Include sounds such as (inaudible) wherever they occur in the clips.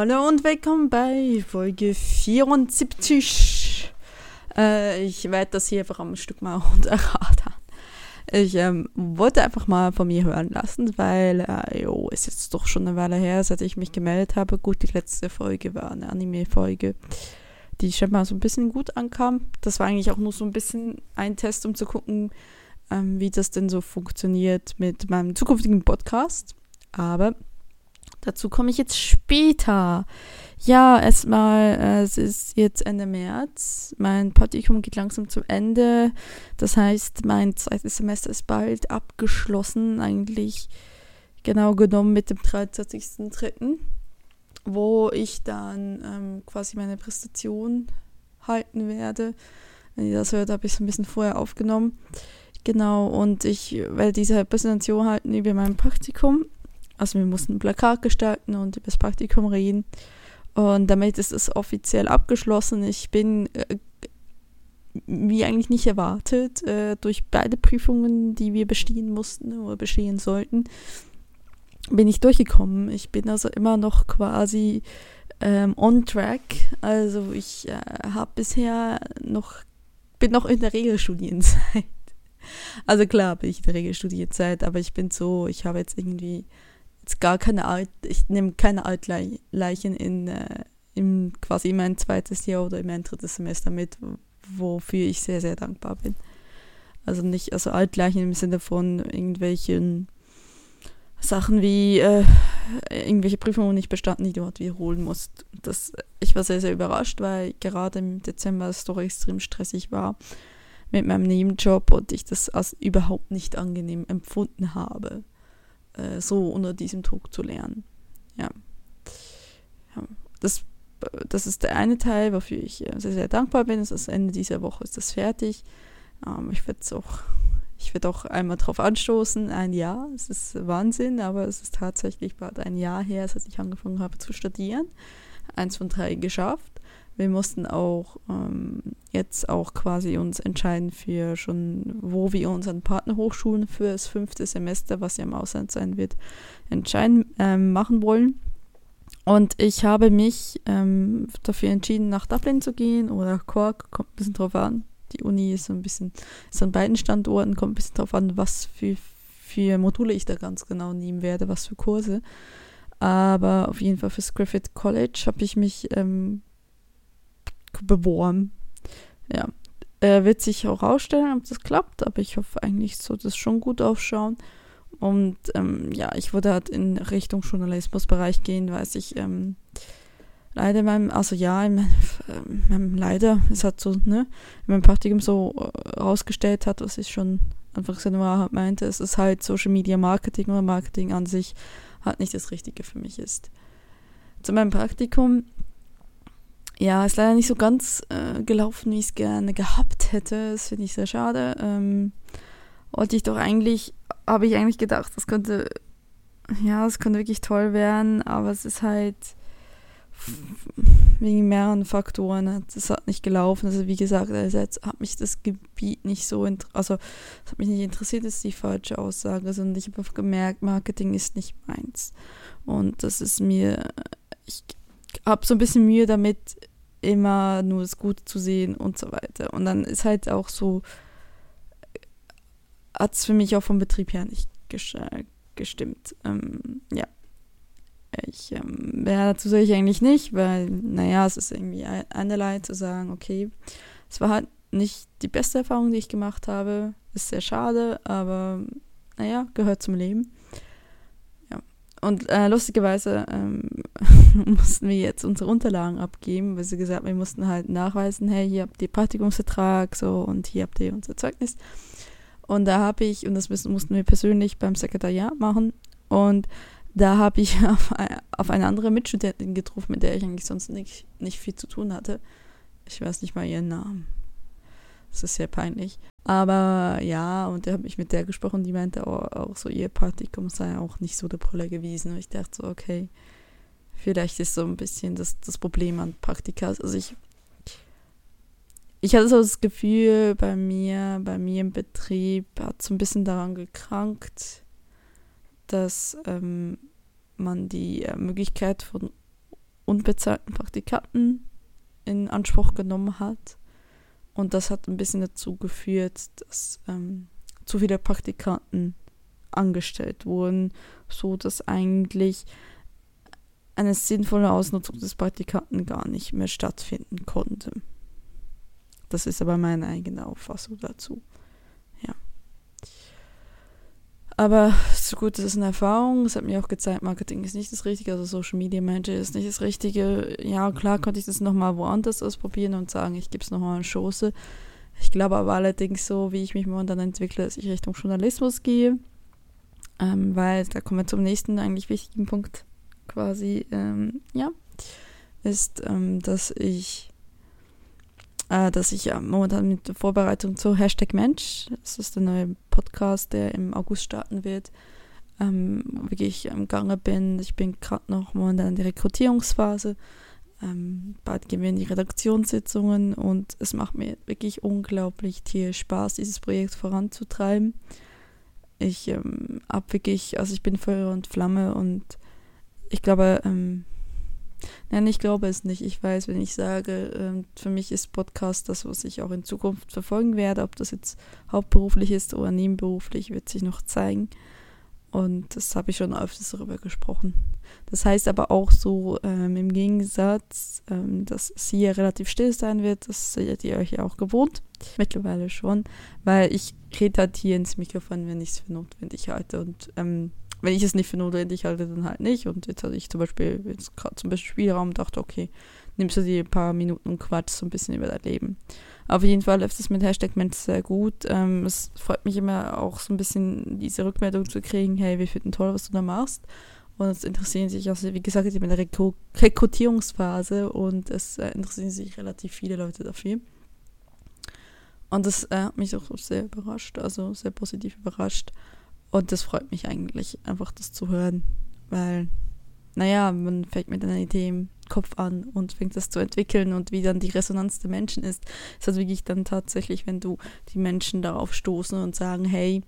Hallo und willkommen bei Folge 74. Äh, ich werde das hier einfach am Stück mal (laughs) runterraten. Ich ähm, wollte einfach mal von mir hören lassen, weil, äh, jo, ist jetzt doch schon eine Weile her, seit ich mich gemeldet habe. Gut, die letzte Folge war eine Anime-Folge, die schon mal so ein bisschen gut ankam. Das war eigentlich auch nur so ein bisschen ein Test, um zu gucken, ähm, wie das denn so funktioniert mit meinem zukünftigen Podcast. Aber Dazu komme ich jetzt später. Ja, erstmal, äh, es ist jetzt Ende März. Mein Praktikum geht langsam zum Ende. Das heißt, mein zweites Semester ist bald abgeschlossen. Eigentlich genau genommen mit dem 23.03., wo ich dann ähm, quasi meine Präsentation halten werde. Wenn ihr das hört, habe ich es ein bisschen vorher aufgenommen. Genau, und ich werde diese Präsentation halten über mein Praktikum also wir mussten ein Plakat gestalten und über das Praktikum reden. Und damit ist es offiziell abgeschlossen. Ich bin, äh, wie eigentlich nicht erwartet, äh, durch beide Prüfungen, die wir bestehen mussten oder bestehen sollten, bin ich durchgekommen. Ich bin also immer noch quasi ähm, on track. Also ich äh, habe bisher noch, bin noch in der Regelstudienzeit. (laughs) Also klar bin ich in der Regelstudienzeit, aber ich bin so, ich habe jetzt irgendwie gar keine Alt, ich nehme keine Altleichen in, äh, im, quasi in mein zweites Jahr oder in mein drittes Semester mit, wofür ich sehr, sehr dankbar bin. Also nicht, also Altleichen im Sinne von irgendwelchen Sachen wie äh, irgendwelche Prüfungen nicht bestanden, die du dort wiederholen musst. Das, ich war sehr, sehr überrascht, weil gerade im Dezember es doch extrem stressig war mit meinem Nebenjob und ich das als überhaupt nicht angenehm empfunden habe äh, so unter diesem Druck zu lernen. Ja. ja. Das, das ist der eine Teil, wofür ich äh, sehr, sehr dankbar bin. Das ist Ende dieser Woche ist das fertig. Ähm, ich werde es auch, ich werde auch einmal drauf anstoßen. Ein Jahr, es ist Wahnsinn, aber es ist tatsächlich bald ein Jahr her, seit ich angefangen habe zu studieren. Eins von drei geschafft wir mussten auch ähm, jetzt auch quasi uns entscheiden für schon, wo wir unseren Partnerhochschulen für das fünfte Semester, was ja im Ausland sein wird, entscheiden, ähm, machen wollen. Und ich habe mich ähm, dafür entschieden, nach Dublin zu gehen oder Cork, kommt ein bisschen drauf an. Die Uni ist so ein bisschen, ist an beiden Standorten, kommt ein bisschen drauf an, was für, für Module ich da ganz genau nehmen werde, was für Kurse. Aber auf jeden Fall fürs Griffith College habe ich mich ähm, beworben. Ja. Äh, wird sich auch ausstellen, ob das klappt, aber ich hoffe eigentlich, so das schon gut aufschauen. Und ähm, ja, ich würde halt in Richtung Journalismusbereich gehen, weil ich ähm, leider in meinem, also ja, in meinem, äh, meinem leider, es hat so, ne, in meinem Praktikum so äh, rausgestellt hat, was ich schon Anfangs Januar meinte, es ist halt Social Media Marketing oder Marketing an sich halt nicht das Richtige für mich ist. Zu meinem Praktikum ja, ist leider nicht so ganz äh, gelaufen, wie ich es gerne gehabt hätte. Das finde ich sehr schade. Ähm, wollte ich doch eigentlich, habe ich eigentlich gedacht, das könnte, ja, es könnte wirklich toll werden, aber es ist halt wegen mehreren Faktoren es hat nicht gelaufen. Also wie gesagt, einerseits hat mich das Gebiet nicht so, also es hat mich nicht interessiert, ist die falsche Aussage, sondern ich habe gemerkt, Marketing ist nicht meins. Und das ist mir, ich habe so ein bisschen Mühe damit, immer nur das Gute zu sehen und so weiter. Und dann ist halt auch so, hat es für mich auch vom Betrieb her nicht gestimmt. Ähm, ja. Ich, ähm, ja, dazu sage ich eigentlich nicht, weil, naja, es ist irgendwie einerlei zu sagen, okay, es war halt nicht die beste Erfahrung, die ich gemacht habe. Ist sehr schade, aber naja, gehört zum Leben. Und äh, lustigerweise ähm, (laughs) mussten wir jetzt unsere Unterlagen abgeben, weil sie gesagt wir mussten halt nachweisen, hey, hier habt ihr Praktikumsvertrag, so, und hier habt ihr unser Zeugnis. Und da habe ich, und das mussten wir persönlich beim Sekretariat machen, und da habe ich (laughs) auf, auf, eine andere Mitstudentin getroffen, mit der ich eigentlich sonst nicht, nicht viel zu tun hatte. Ich weiß nicht mal ihren Namen. Das ist sehr peinlich. Aber ja, und da habe ich mit der gesprochen, die meinte auch, auch, so, ihr Praktikum sei auch nicht so der Brille gewesen. Und ich dachte so, okay, vielleicht ist so ein bisschen das, das Problem an Praktika. Also ich, ich hatte so das Gefühl, bei mir, bei mir im Betrieb hat so ein bisschen daran gekrankt, dass ähm, man die äh, Möglichkeit von unbezahlten Praktikanten in Anspruch genommen hat. Und das hat ein bisschen dazu geführt, dass ähm, zu viele Praktikanten angestellt wurden, so dass eigentlich eine sinnvolle Ausnutzung des Praktikanten gar nicht mehr stattfinden konnte. Das ist aber meine eigene Auffassung dazu. Ja. Aber so gut, das ist eine Erfahrung. Es hat mir auch gezeigt, Marketing ist nicht das Richtige, also Social Media Manager ist nicht das Richtige. Ja, klar konnte ich das nochmal woanders ausprobieren und sagen, ich gebe es nochmal eine Chance. Ich glaube aber allerdings so, wie ich mich momentan entwickle, dass ich Richtung Journalismus gehe. Ähm, weil da kommen wir zum nächsten eigentlich wichtigen Punkt quasi, ähm, ja, ist, ähm, dass ich äh, dass ich ja momentan mit der Vorbereitung zu Hashtag Mensch, das ist der neue Podcast, der im August starten wird, ähm, wirklich im Gange bin. Ich bin gerade noch momentan in der Rekrutierungsphase. Ähm, bald gehen wir in die Redaktionssitzungen und es macht mir wirklich unglaublich viel Spaß, dieses Projekt voranzutreiben. Ich ähm, hab wirklich, also ich bin Feuer und Flamme und ich glaube, ähm, Nein, ich glaube es nicht. Ich weiß, wenn ich sage, ähm, für mich ist Podcast das, was ich auch in Zukunft verfolgen werde. Ob das jetzt hauptberuflich ist oder nebenberuflich, wird sich noch zeigen. Und das habe ich schon öfters darüber gesprochen. Das heißt aber auch so ähm, im Gegensatz, ähm, dass sie ja relativ still sein wird. Das seid ihr euch ja auch gewohnt. Mittlerweile schon. Weil ich rede halt hier ins Mikrofon, wenn ich es für notwendig halte. Und ähm, wenn ich es nicht für notwendig halte, dann halt nicht. Und jetzt hatte ich zum Beispiel jetzt gerade zum Beispiel Spielraum dachte, okay, nimmst du dir ein paar Minuten und quatsch so ein bisschen über dein Leben. Auf jeden Fall läuft es mit Hashtag Mensch sehr gut. Ähm, es freut mich immer auch so ein bisschen diese Rückmeldung zu kriegen, hey, wir finden toll, was du da machst. Und es interessieren sich, also wie gesagt, ich bin in der Rekru Rekrutierungsphase und es äh, interessieren sich relativ viele Leute dafür. Und das äh, hat mich auch sehr überrascht, also sehr positiv überrascht. Und das freut mich eigentlich, einfach das zu hören, weil, naja, man fängt mit einer Idee im Kopf an und fängt das zu entwickeln und wie dann die Resonanz der Menschen ist, ist das wirklich dann tatsächlich, wenn du die Menschen darauf stoßen und sagen, hey,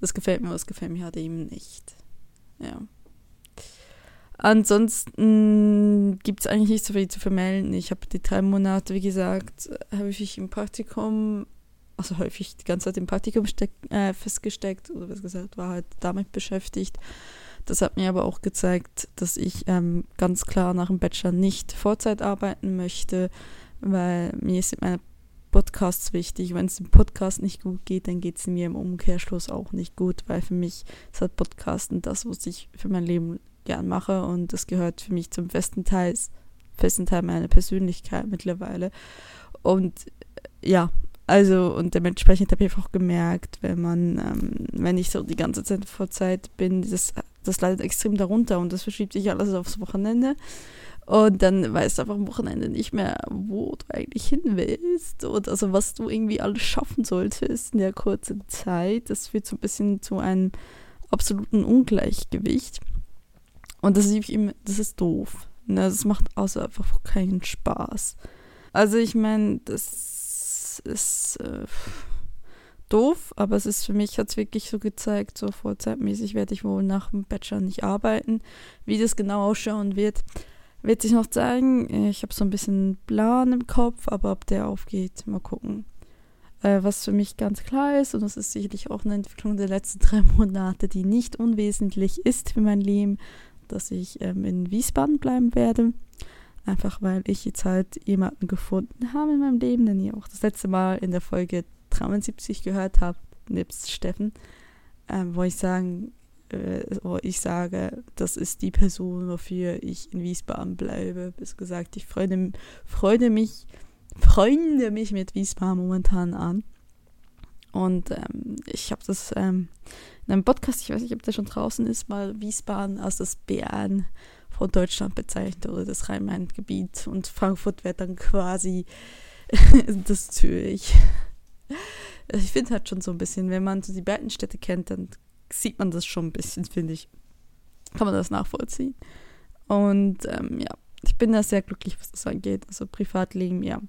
das gefällt mir, was gefällt mir halt eben nicht. Ja. Ansonsten gibt es eigentlich nicht so viel zu vermelden. Ich habe die drei Monate, wie gesagt, habe ich im Praktikum also häufig die ganze Zeit im Praktikum steck, äh, festgesteckt oder was gesagt, war halt damit beschäftigt. Das hat mir aber auch gezeigt, dass ich ähm, ganz klar nach dem Bachelor nicht Vollzeit arbeiten möchte, weil mir sind meine Podcasts wichtig. Wenn es dem Podcast nicht gut geht, dann geht es mir im Umkehrschluss auch nicht gut, weil für mich ist halt Podcasten das, was ich für mein Leben gern mache und das gehört für mich zum festen Teil, festen Teil meiner Persönlichkeit mittlerweile. Und äh, ja, also, und dementsprechend habe ich einfach gemerkt, wenn man, ähm, wenn ich so die ganze Zeit vor Zeit bin, das, das leidet extrem darunter und das verschiebt sich alles aufs Wochenende. Und dann weißt du einfach am Wochenende nicht mehr, wo du eigentlich hin willst und also was du irgendwie alles schaffen solltest in der kurzen Zeit. Das führt so ein bisschen zu einem absoluten Ungleichgewicht. Und das ist, eben, das ist doof. Ne? Das macht außer einfach keinen Spaß. Also ich meine, das ist äh, doof, aber es ist für mich, hat es wirklich so gezeigt, so vorzeitmäßig werde ich wohl nach dem Bachelor nicht arbeiten. Wie das genau ausschauen wird, wird sich noch zeigen. Ich habe so ein bisschen Plan im Kopf, aber ob der aufgeht, mal gucken. Äh, was für mich ganz klar ist, und das ist sicherlich auch eine Entwicklung der letzten drei Monate, die nicht unwesentlich ist für mein Leben, dass ich ähm, in Wiesbaden bleiben werde. Einfach weil ich jetzt halt jemanden gefunden habe in meinem Leben, den ihr auch das letzte Mal in der Folge 73 gehört habt, nebst Steffen, äh, wo ich sagen, äh, wo ich sage, das ist die Person, wofür ich in Wiesbaden bleibe. Bis gesagt, ich freue, freue mich, freunde mich mit Wiesbaden momentan an. Und ähm, ich habe das ähm, in einem Podcast, ich weiß nicht, ob der schon draußen ist, mal Wiesbaden als das Bären von Deutschland bezeichnet oder das Rhein-Main-Gebiet und Frankfurt wird dann quasi (laughs) das Zürich. Ich finde halt schon so ein bisschen, wenn man so die beiden Städte kennt, dann sieht man das schon ein bisschen, finde ich. Kann man das nachvollziehen. Und ähm, ja, ich bin da sehr glücklich, was das angeht. Also Privatleben, ja.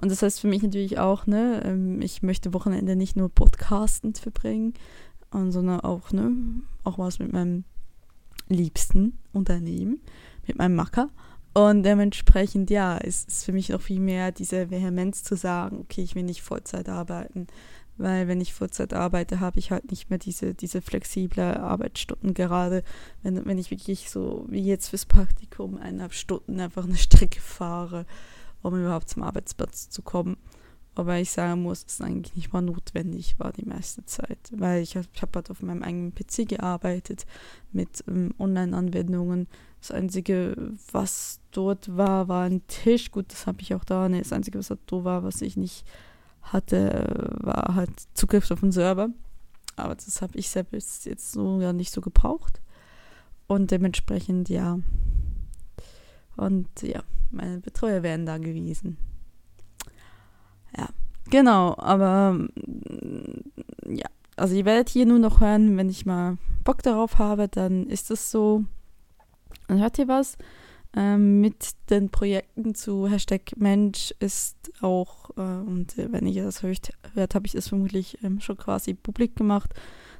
Und das heißt für mich natürlich auch, ne, ähm, ich möchte Wochenende nicht nur podcastend verbringen, sondern auch, ne, auch was mit meinem liebsten Unternehmen mit meinem Macker. Und dementsprechend, ja, ist es für mich noch viel mehr diese Vehemenz zu sagen, okay, ich will nicht Vollzeit arbeiten, weil wenn ich Vollzeit arbeite, habe ich halt nicht mehr diese, diese flexible Arbeitsstunden gerade, wenn, wenn ich wirklich so wie jetzt fürs Praktikum eineinhalb Stunden einfach eine Strecke fahre, um überhaupt zum Arbeitsplatz zu kommen. Aber ich sagen muss, es eigentlich nicht mal notwendig war die meiste Zeit, weil ich, ich habe halt auf meinem eigenen PC gearbeitet mit ähm, Online-Anwendungen. Das Einzige, was dort war, war ein Tisch. Gut, das habe ich auch da. Nee, das Einzige, was dort war, was ich nicht hatte, war halt Zugriff auf den Server. Aber das habe ich selbst jetzt so gar nicht so gebraucht. Und dementsprechend, ja. Und ja, meine Betreuer wären da gewesen. Genau, aber mm, ja, also ihr werdet hier nur noch hören, wenn ich mal Bock darauf habe, dann ist es so. Dann hört ihr was. Ähm, mit den Projekten zu Hashtag Mensch ist auch, äh, und wenn ihr das hört, hört habe ich das vermutlich ähm, schon quasi publik gemacht,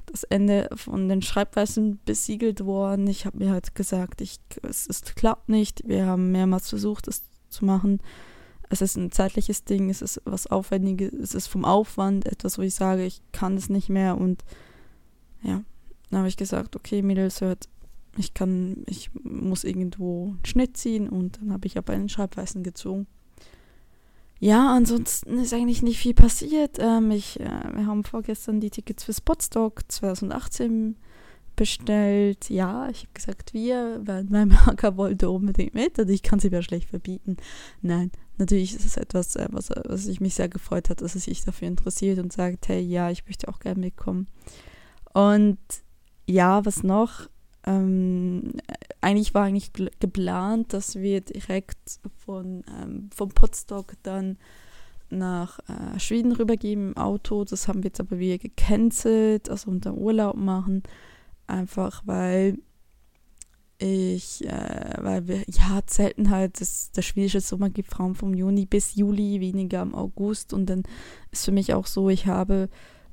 das Ende von den Schreibweisen besiegelt worden. Ich habe mir halt gesagt, ich, es, es klappt nicht. Wir haben mehrmals versucht, es zu machen es ist ein zeitliches Ding, es ist was Aufwendiges, es ist vom Aufwand etwas, wo ich sage, ich kann es nicht mehr und ja, dann habe ich gesagt, okay, Mädels, hört, ich kann, ich muss irgendwo einen Schnitt ziehen und dann habe ich aber einen Schreibweisen gezogen. Ja, ansonsten ist eigentlich nicht viel passiert. Ähm, ich, äh, wir haben vorgestern die Tickets für Spotstock 2018 bestellt. Ja, ich habe gesagt, wir, weil mein Marker wollte unbedingt mit und ich kann sie mir schlecht verbieten. Nein, natürlich ist es etwas, äh, was, was ich mich sehr gefreut hat, dass er sich dafür interessiert und sagt, hey, ja, ich möchte auch gerne mitkommen. Und ja, was noch? Ähm, eigentlich war eigentlich geplant, dass wir direkt von, ähm, vom Potstock dann nach äh, Schweden rübergehen im Auto. Das haben wir jetzt aber wieder gecancelt, also unter Urlaub machen. Einfach weil ich, äh, weil wir, ja, zelten halt, das, der schwedische Sommer gibt Frauen vom Juni bis Juli, weniger im August. Und dann ist für mich auch so, ich habe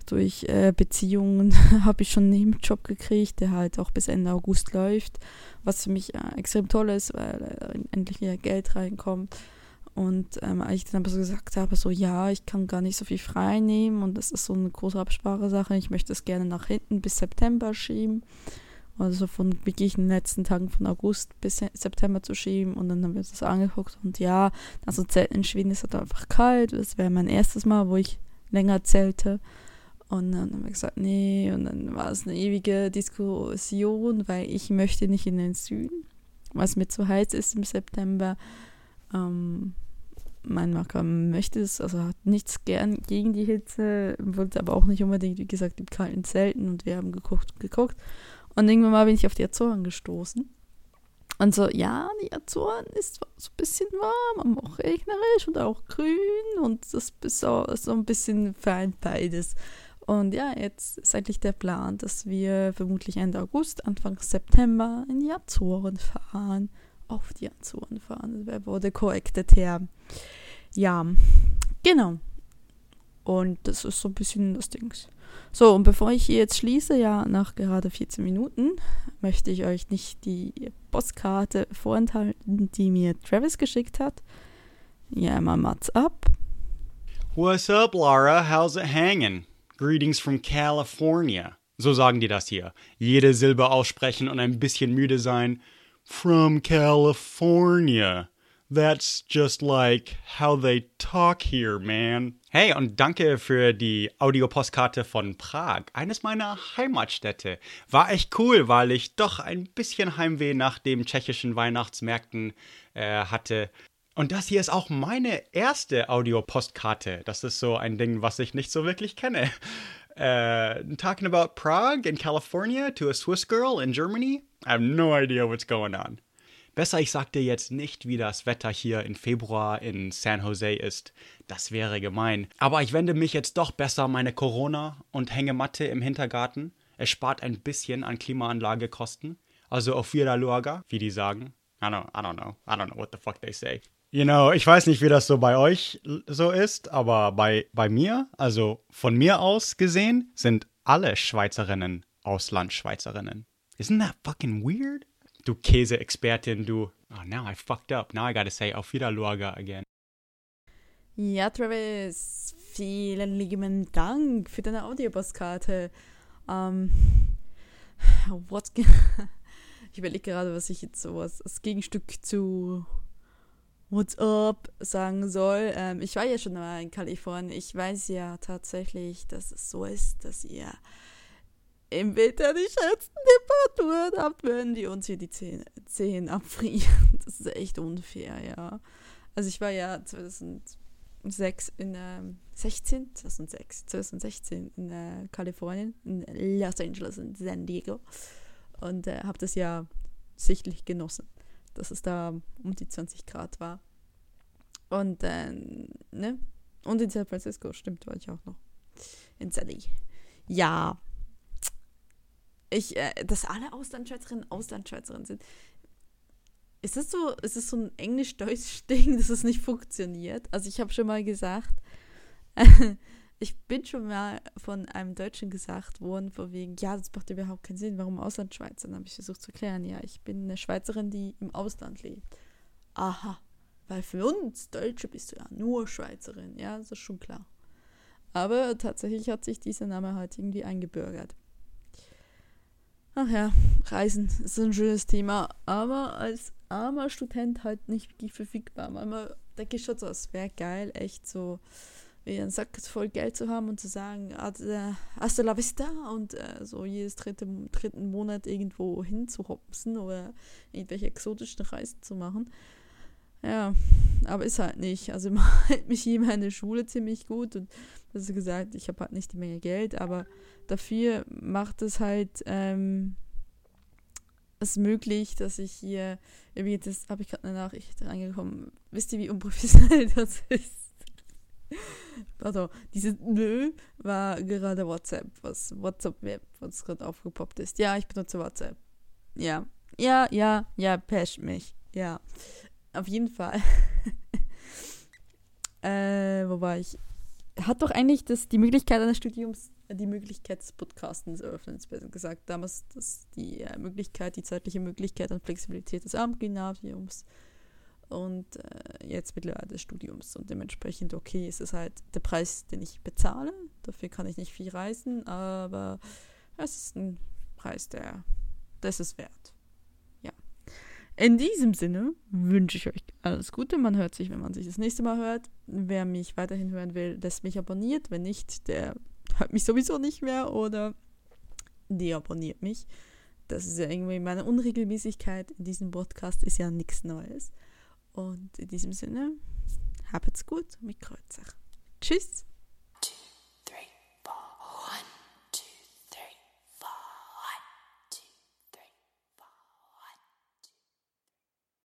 durch äh, Beziehungen, (laughs) habe ich schon einen Nebenjob gekriegt, der halt auch bis Ende August läuft, was für mich äh, extrem toll ist, weil äh, endlich wieder Geld reinkommt. Und ähm, als ich dann aber so gesagt habe, so ja, ich kann gar nicht so viel frei nehmen und das ist so eine große Absprache-Sache, ich möchte es gerne nach hinten bis September schieben. Also von wirklich den letzten Tagen von August bis September zu schieben und dann haben wir uns das angeguckt und ja, also Zelten in Schweden ist halt einfach kalt, das wäre mein erstes Mal, wo ich länger zelte. Und dann haben wir gesagt, nee und dann war es eine ewige Diskussion, weil ich möchte nicht in den Süden, was mir zu heiß ist im September, ähm, mein Macker möchte es, also hat nichts gern gegen die Hitze, wollte aber auch nicht unbedingt, wie gesagt, im kalten Zelten und wir haben geguckt und geguckt und irgendwann mal bin ich auf die Azoren gestoßen. Und so, ja, die Azoren ist so ein bisschen warm, aber auch regnerisch und auch grün und das ist so, so ein bisschen fein beides. Und ja, jetzt ist eigentlich der Plan, dass wir vermutlich Ende August, Anfang September in die Azoren fahren. Auf die Azoren fahren. Das wurde korrektet her. Ja, genau. Und das ist so ein bisschen das Ding. So, und bevor ich hier jetzt schließe, ja, nach gerade 14 Minuten, möchte ich euch nicht die Postkarte vorenthalten, die mir Travis geschickt hat. Ja, mal Mats ab. What's up, Laura? How's it hanging? Greetings from California. So sagen die das hier. Jede Silbe aussprechen und ein bisschen müde sein. From California. That's just like how they talk here, man. Hey, und danke für die Audiopostkarte von Prag, eines meiner Heimatstädte. War echt cool, weil ich doch ein bisschen Heimweh nach den tschechischen Weihnachtsmärkten äh, hatte. Und das hier ist auch meine erste Audiopostkarte. Das ist so ein Ding, was ich nicht so wirklich kenne. Uh, talking about Prague in California to a Swiss girl in Germany? I have no idea what's going on. Besser, ich sag dir jetzt nicht, wie das Wetter hier im Februar in San Jose ist. Das wäre gemein. Aber ich wende mich jetzt doch besser meine Corona und Hängematte im Hintergarten. Es spart ein bisschen an Klimaanlagekosten. Also auf Vira Luaga, wie die sagen. I don't, I don't know. I don't know what the fuck they say. You know, ich weiß nicht, wie das so bei euch so ist, aber bei, bei mir, also von mir aus gesehen, sind alle Schweizerinnen Auslandschweizerinnen. Isn't that fucking weird? du Käseexpertin, du. Oh, now I fucked up. Now I gotta say Auf Wiederluaga again. Ja, Travis, vielen lieben Dank für deine Audiopasskarte. Ähm, what (laughs) ich überlege gerade, was ich jetzt so als, als Gegenstück zu What's up sagen soll. Ähm, ich war ja schon mal in Kalifornien. Ich weiß ja tatsächlich, dass es so ist, dass ihr im Winter die schönsten Temperaturen habt, wenn die uns hier die Zehen, abfrieren. (laughs) Das ist echt unfair, ja. Also ich war ja 2006 in äh, 16, 2006, 2016 in äh, Kalifornien, in Los Angeles und San Diego und äh, habe das ja sichtlich genossen, dass es da um die 20 Grad war. Und äh, ne? Und in San Francisco, stimmt, war ich auch noch. In Sally. Ja, ich, äh, dass alle Auslandschweizerinnen Auslandschweizerinnen sind. Ist das so, ist das so ein englisch-deutsch-Ding, (laughs) dass es nicht funktioniert? Also ich habe schon mal gesagt, (laughs) ich bin schon mal von einem Deutschen gesagt worden, vor wegen, ja, das macht überhaupt keinen Sinn, warum Auslandschweizer? Dann habe ich versucht zu klären, ja, ich bin eine Schweizerin, die im Ausland lebt. Aha, weil für uns Deutsche bist du ja nur Schweizerin, ja, das ist schon klar. Aber tatsächlich hat sich dieser Name halt irgendwie eingebürgert. Ach ja, Reisen ist ein schönes Thema, aber als armer Student halt nicht wirklich verfügbar. Manchmal denke ich schon so, es wäre geil, echt so wie einen Sack voll Geld zu haben und zu sagen, hasta la vista und äh, so jedes dritte, dritten Monat irgendwo hinzuhopsen oder irgendwelche exotischen Reisen zu machen. Ja, aber ist halt nicht. Also (laughs) hält mich hier meine Schule ziemlich gut und das ist gesagt, ich habe halt nicht die Menge Geld, aber dafür macht es halt ähm, es möglich, dass ich hier, irgendwie, das habe ich gerade eine Nachricht reingekommen. Wisst ihr, wie unprofessionell (laughs) das ist? Pardon, dieses Nö war gerade WhatsApp, was WhatsApp-Web, was gerade aufgepoppt ist. Ja, ich benutze WhatsApp. Ja, ja, ja, ja, pesch mich. Ja, auf jeden Fall. (laughs) äh, wo war ich? Hat doch eigentlich das, die Möglichkeit eines Studiums die Möglichkeit des Podcastens eröffnen, besser gesagt. Damals das, die äh, Möglichkeit, die zeitliche Möglichkeit und Flexibilität des Abendgymnasiums und äh, jetzt mittlerweile des Studiums. Und dementsprechend, okay, ist es halt der Preis, den ich bezahle. Dafür kann ich nicht viel reisen, aber es ist ein Preis, der das ist wert. In diesem Sinne wünsche ich euch alles Gute. Man hört sich, wenn man sich das nächste Mal hört. Wer mich weiterhin hören will, lässt mich abonniert. Wenn nicht, der hört mich sowieso nicht mehr oder deabonniert mich. Das ist ja irgendwie meine Unregelmäßigkeit in diesem Podcast, ist ja nichts Neues. Und in diesem Sinne, habt's gut mit Kreuzer. Tschüss!